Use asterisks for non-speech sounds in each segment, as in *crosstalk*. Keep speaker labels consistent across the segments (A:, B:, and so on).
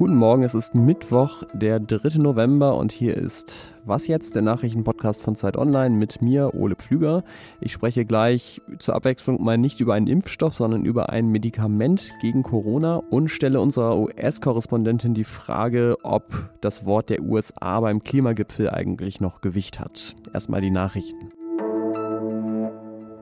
A: Guten Morgen, es ist Mittwoch, der 3. November und hier ist Was jetzt, der Nachrichtenpodcast von Zeit Online mit mir, Ole Pflüger. Ich spreche gleich zur Abwechslung mal nicht über einen Impfstoff, sondern über ein Medikament gegen Corona und stelle unserer US-Korrespondentin die Frage, ob das Wort der USA beim Klimagipfel eigentlich noch Gewicht hat. Erstmal die Nachrichten.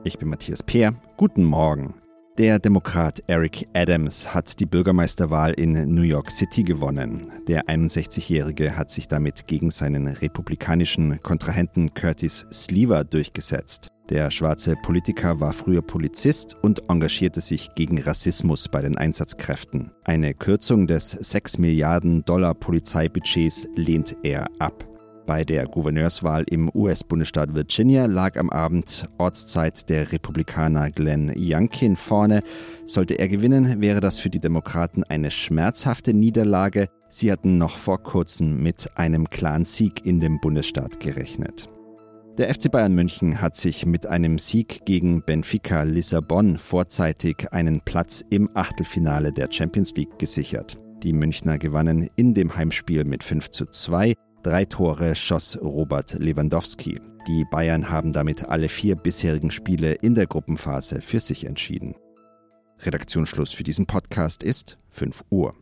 B: Ich bin Matthias Peer. Guten Morgen. Der Demokrat Eric Adams hat die Bürgermeisterwahl in New York City gewonnen. Der 61-Jährige hat sich damit gegen seinen republikanischen Kontrahenten Curtis Sleever durchgesetzt. Der schwarze Politiker war früher Polizist und engagierte sich gegen Rassismus bei den Einsatzkräften. Eine Kürzung des 6 Milliarden Dollar Polizeibudgets lehnt er ab. Bei der Gouverneurswahl im US-Bundesstaat Virginia lag am Abend Ortszeit der Republikaner Glenn Youngkin vorne. Sollte er gewinnen, wäre das für die Demokraten eine schmerzhafte Niederlage. Sie hatten noch vor kurzem mit einem klaren Sieg in dem Bundesstaat gerechnet. Der FC Bayern München hat sich mit einem Sieg gegen Benfica Lissabon vorzeitig einen Platz im Achtelfinale der Champions League gesichert. Die Münchner gewannen in dem Heimspiel mit 5 zu 2. Drei Tore schoss Robert Lewandowski. Die Bayern haben damit alle vier bisherigen Spiele in der Gruppenphase für sich entschieden. Redaktionsschluss für diesen Podcast ist 5 Uhr.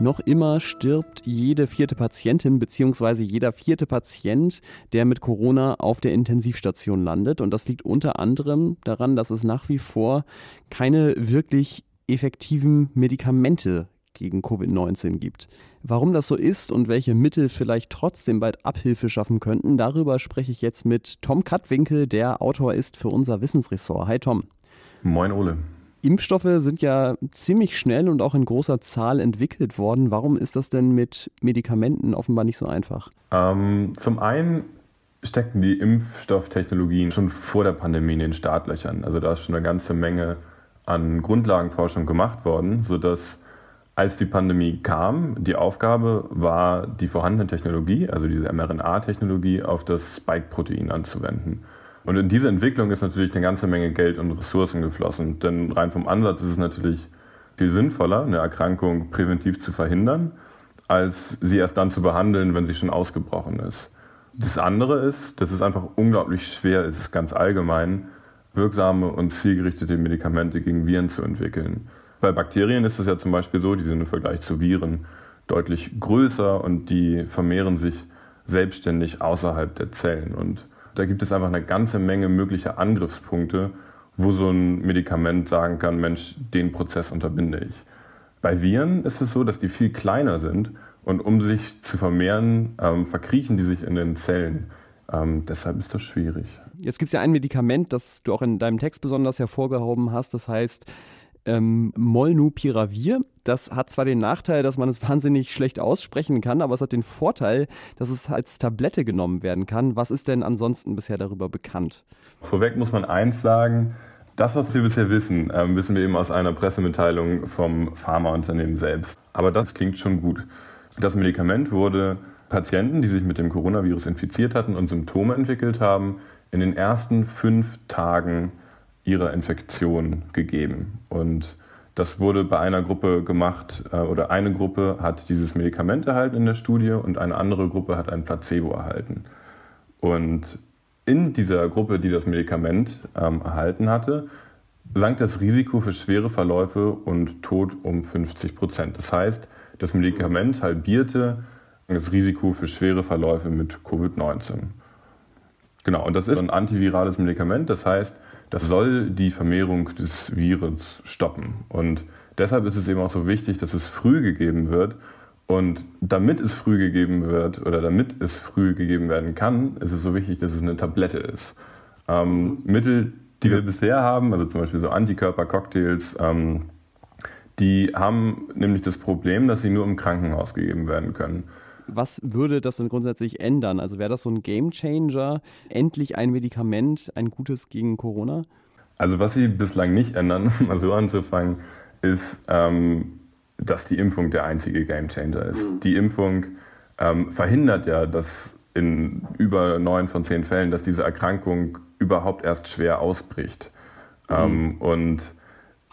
A: Noch immer stirbt jede vierte Patientin bzw. jeder vierte Patient, der mit Corona auf der Intensivstation landet. Und das liegt unter anderem daran, dass es nach wie vor keine wirklich effektiven Medikamente gegen Covid-19 gibt. Warum das so ist und welche Mittel vielleicht trotzdem bald Abhilfe schaffen könnten, darüber spreche ich jetzt mit Tom Katwinkel, der Autor ist für unser Wissensressort. Hi Tom.
C: Moin Ole.
A: Impfstoffe sind ja ziemlich schnell und auch in großer Zahl entwickelt worden. Warum ist das denn mit Medikamenten offenbar nicht so einfach?
C: Ähm, zum einen steckten die Impfstofftechnologien schon vor der Pandemie in den Startlöchern. Also da ist schon eine ganze Menge an Grundlagenforschung gemacht worden, sodass als die Pandemie kam, die Aufgabe war, die vorhandene Technologie, also diese mRNA-Technologie, auf das Spike-Protein anzuwenden. Und in diese Entwicklung ist natürlich eine ganze Menge Geld und Ressourcen geflossen. Denn rein vom Ansatz ist es natürlich viel sinnvoller, eine Erkrankung präventiv zu verhindern, als sie erst dann zu behandeln, wenn sie schon ausgebrochen ist. Das andere ist, dass es einfach unglaublich schwer ist, ganz allgemein, wirksame und zielgerichtete Medikamente gegen Viren zu entwickeln. Bei Bakterien ist es ja zum Beispiel so, die sind im Vergleich zu Viren deutlich größer und die vermehren sich selbstständig außerhalb der Zellen. Und da gibt es einfach eine ganze Menge möglicher Angriffspunkte, wo so ein Medikament sagen kann, Mensch, den Prozess unterbinde ich. Bei Viren ist es so, dass die viel kleiner sind und um sich zu vermehren, ähm, verkriechen die sich in den Zellen. Ähm, deshalb ist das schwierig.
A: Jetzt gibt es ja ein Medikament, das du auch in deinem Text besonders hervorgehoben hast, das heißt ähm, Molnupiravir. Das hat zwar den Nachteil, dass man es *laughs* wahnsinnig schlecht aussprechen kann, aber es hat den Vorteil, dass es als Tablette genommen werden kann. Was ist denn ansonsten bisher darüber bekannt?
C: Vorweg muss man eins sagen, das, was wir bisher wissen, äh, wissen wir eben aus einer Pressemitteilung vom Pharmaunternehmen selbst. Aber das klingt schon gut. Das Medikament wurde Patienten, die sich mit dem Coronavirus infiziert hatten und Symptome entwickelt haben, in den ersten fünf Tagen ihrer Infektion gegeben. Und das wurde bei einer Gruppe gemacht, äh, oder eine Gruppe hat dieses Medikament erhalten in der Studie und eine andere Gruppe hat ein Placebo erhalten. Und in dieser Gruppe, die das Medikament ähm, erhalten hatte, sank das Risiko für schwere Verläufe und Tod um 50 Prozent. Das heißt, das Medikament halbierte das Risiko für schwere Verläufe mit Covid-19. Genau, und das ist ein antivirales Medikament, das heißt, das soll die Vermehrung des Virus stoppen. Und deshalb ist es eben auch so wichtig, dass es früh gegeben wird. Und damit es früh gegeben wird oder damit es früh gegeben werden kann, ist es so wichtig, dass es eine Tablette ist. Ähm, Mittel, die wir bisher haben, also zum Beispiel so Antikörpercocktails, ähm, die haben nämlich das Problem, dass sie nur im Krankenhaus gegeben werden können.
A: Was würde das denn grundsätzlich ändern? Also wäre das so ein Gamechanger? Endlich ein Medikament, ein gutes gegen Corona?
C: Also was sie bislang nicht ändern, *laughs* um mal so anzufangen, ist, ähm, dass die Impfung der einzige Gamechanger ist. Mhm. Die Impfung ähm, verhindert ja, dass in über neun von zehn Fällen, dass diese Erkrankung überhaupt erst schwer ausbricht. Ähm, mhm. und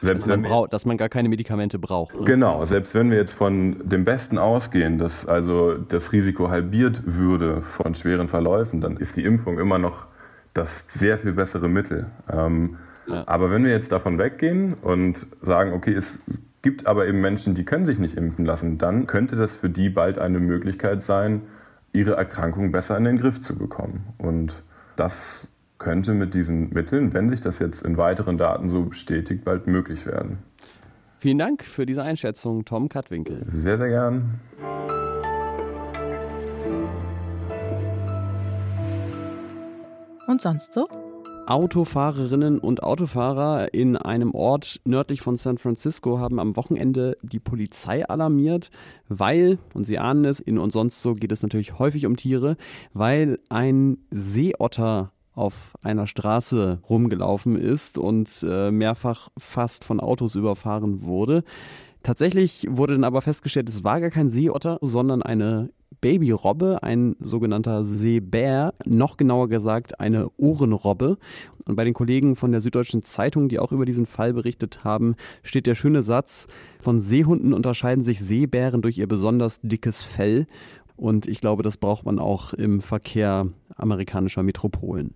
A: selbst dass, man wir, dass man gar keine Medikamente braucht.
C: Ne? Genau, selbst wenn wir jetzt von dem Besten ausgehen, dass also das Risiko halbiert würde von schweren Verläufen, dann ist die Impfung immer noch das sehr viel bessere Mittel. Ähm, ja. Aber wenn wir jetzt davon weggehen und sagen, okay, es gibt aber eben Menschen, die können sich nicht impfen lassen, dann könnte das für die bald eine Möglichkeit sein, ihre Erkrankung besser in den Griff zu bekommen. Und das könnte mit diesen Mitteln, wenn sich das jetzt in weiteren Daten so bestätigt, bald möglich werden.
A: Vielen Dank für diese Einschätzung, Tom Katwinkel.
C: Sehr, sehr gern.
D: Und sonst so?
A: Autofahrerinnen und Autofahrer in einem Ort nördlich von San Francisco haben am Wochenende die Polizei alarmiert, weil, und Sie ahnen es, in und sonst so geht es natürlich häufig um Tiere, weil ein Seeotter auf einer Straße rumgelaufen ist und äh, mehrfach fast von Autos überfahren wurde. Tatsächlich wurde dann aber festgestellt, es war gar kein Seeotter, sondern eine Babyrobbe, ein sogenannter Seebär, noch genauer gesagt eine Ohrenrobbe. Und bei den Kollegen von der Süddeutschen Zeitung, die auch über diesen Fall berichtet haben, steht der schöne Satz, von Seehunden unterscheiden sich Seebären durch ihr besonders dickes Fell. Und ich glaube, das braucht man auch im Verkehr amerikanischer Metropolen.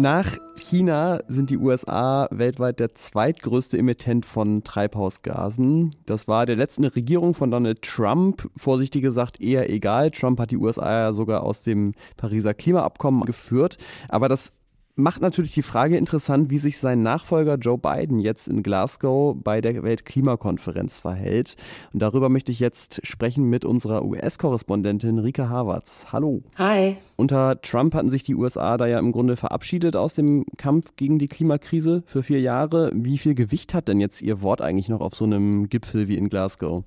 A: Nach China sind die USA weltweit der zweitgrößte Emittent von Treibhausgasen. Das war der letzten Regierung von Donald Trump, vorsichtig gesagt, eher egal. Trump hat die USA ja sogar aus dem Pariser Klimaabkommen geführt. Aber das macht natürlich die Frage interessant, wie sich sein Nachfolger Joe Biden jetzt in Glasgow bei der Weltklimakonferenz verhält. Und darüber möchte ich jetzt sprechen mit unserer US-Korrespondentin Rika Havertz. Hallo.
D: Hi.
A: Unter Trump hatten sich die USA da ja im Grunde verabschiedet aus dem Kampf gegen die Klimakrise für vier Jahre. Wie viel Gewicht hat denn jetzt Ihr Wort eigentlich noch auf so einem Gipfel wie in Glasgow?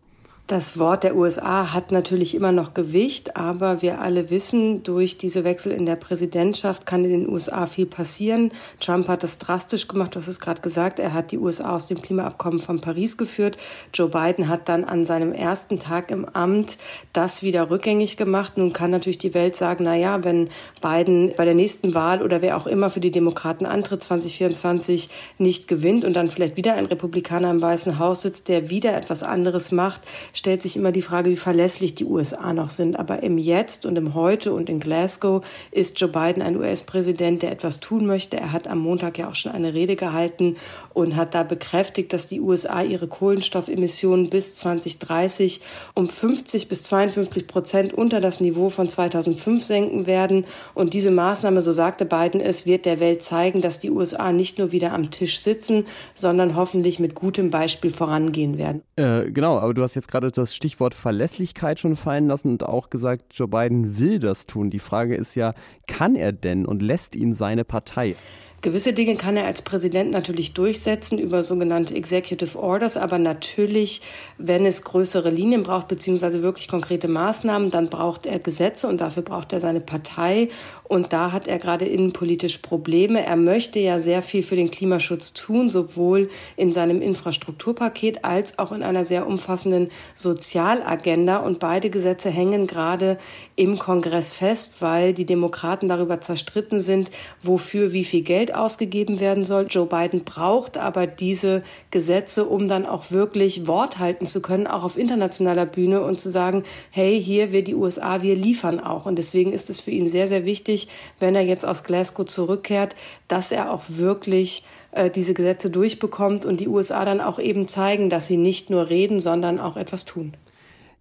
D: Das Wort der USA hat natürlich immer noch Gewicht, aber wir alle wissen, durch diese Wechsel in der Präsidentschaft kann in den USA viel passieren. Trump hat das drastisch gemacht, du hast es gerade gesagt, er hat die USA aus dem Klimaabkommen von Paris geführt. Joe Biden hat dann an seinem ersten Tag im Amt das wieder rückgängig gemacht. Nun kann natürlich die Welt sagen, na ja, wenn Biden bei der nächsten Wahl oder wer auch immer für die Demokraten antritt 2024 nicht gewinnt und dann vielleicht wieder ein Republikaner im Weißen Haus sitzt, der wieder etwas anderes macht, stellt sich immer die Frage, wie verlässlich die USA noch sind. Aber im Jetzt und im Heute und in Glasgow ist Joe Biden ein US-Präsident, der etwas tun möchte. Er hat am Montag ja auch schon eine Rede gehalten und hat da bekräftigt, dass die USA ihre Kohlenstoffemissionen bis 2030 um 50 bis 52 Prozent unter das Niveau von 2005 senken werden. Und diese Maßnahme, so sagte Biden es, wird der Welt zeigen, dass die USA nicht nur wieder am Tisch sitzen, sondern hoffentlich mit gutem Beispiel vorangehen werden.
A: Äh, genau, aber du hast jetzt gerade das Stichwort Verlässlichkeit schon fallen lassen und auch gesagt, Joe Biden will das tun. Die Frage ist ja, kann er denn und lässt ihn seine Partei?
D: Gewisse Dinge kann er als Präsident natürlich durchsetzen über sogenannte Executive Orders, aber natürlich, wenn es größere Linien braucht, beziehungsweise wirklich konkrete Maßnahmen, dann braucht er Gesetze und dafür braucht er seine Partei. Und da hat er gerade innenpolitisch Probleme. Er möchte ja sehr viel für den Klimaschutz tun, sowohl in seinem Infrastrukturpaket als auch in einer sehr umfassenden Sozialagenda. Und beide Gesetze hängen gerade im Kongress fest, weil die Demokraten darüber zerstritten sind, wofür wie viel Geld ausgegeben werden soll. Joe Biden braucht aber diese Gesetze, um dann auch wirklich Wort halten zu können, auch auf internationaler Bühne und zu sagen, hey, hier wir die USA, wir liefern auch. Und deswegen ist es für ihn sehr, sehr wichtig, wenn er jetzt aus Glasgow zurückkehrt, dass er auch wirklich äh, diese Gesetze durchbekommt und die USA dann auch eben zeigen, dass sie nicht nur reden, sondern auch etwas tun.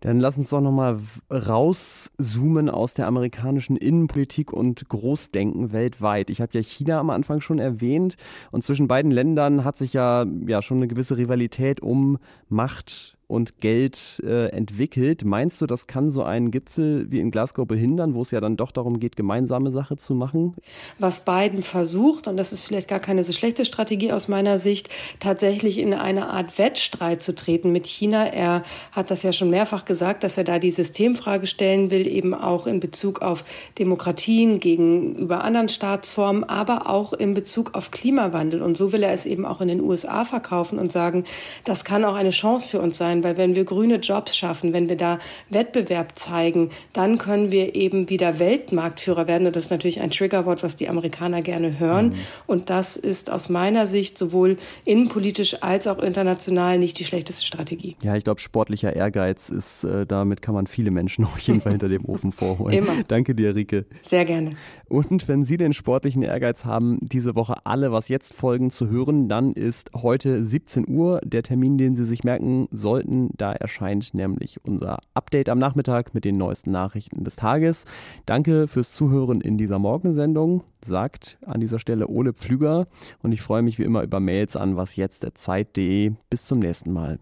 A: Dann lass uns doch nochmal rauszoomen aus der amerikanischen Innenpolitik und Großdenken weltweit. Ich habe ja China am Anfang schon erwähnt und zwischen beiden Ländern hat sich ja, ja schon eine gewisse Rivalität um Macht und Geld äh, entwickelt. Meinst du, das kann so einen Gipfel wie in Glasgow behindern, wo es ja dann doch darum geht, gemeinsame Sache zu machen?
D: Was Biden versucht, und das ist vielleicht gar keine so schlechte Strategie aus meiner Sicht, tatsächlich in eine Art Wettstreit zu treten mit China. Er hat das ja schon mehrfach gesagt, dass er da die Systemfrage stellen will, eben auch in Bezug auf Demokratien gegenüber anderen Staatsformen, aber auch in Bezug auf Klimawandel. Und so will er es eben auch in den USA verkaufen und sagen, das kann auch eine Chance für uns sein kann, weil wenn wir grüne Jobs schaffen, wenn wir da Wettbewerb zeigen, dann können wir eben wieder Weltmarktführer werden. Und das ist natürlich ein Triggerwort, was die Amerikaner gerne hören. Mhm. Und das ist aus meiner Sicht sowohl innenpolitisch als auch international nicht die schlechteste Strategie.
A: Ja, ich glaube, sportlicher Ehrgeiz ist, äh, damit kann man viele Menschen *laughs* auf jeden Fall hinter dem Ofen vorholen. *laughs*
D: Immer.
A: Danke dir, Rike.
D: Sehr gerne.
A: Und wenn Sie den sportlichen Ehrgeiz haben, diese Woche alle was jetzt folgen zu hören, dann ist heute 17 Uhr der Termin, den Sie sich merken sollten. Da erscheint nämlich unser Update am Nachmittag mit den neuesten Nachrichten des Tages. Danke fürs Zuhören in dieser Morgensendung, sagt an dieser Stelle Ole Pflüger. Und ich freue mich wie immer über Mails an wasjetzt.zeit.de. Bis zum nächsten Mal.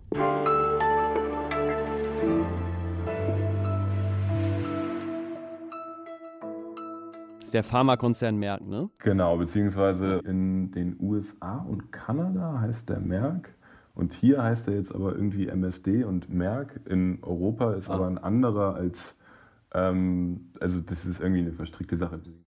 A: Der Pharmakonzern Merck, ne?
C: Genau, beziehungsweise in den USA und Kanada heißt der Merck. Und hier heißt er jetzt aber irgendwie MSD und Merck. In Europa ist ah. aber ein anderer als, ähm, also das ist irgendwie eine verstrickte Sache.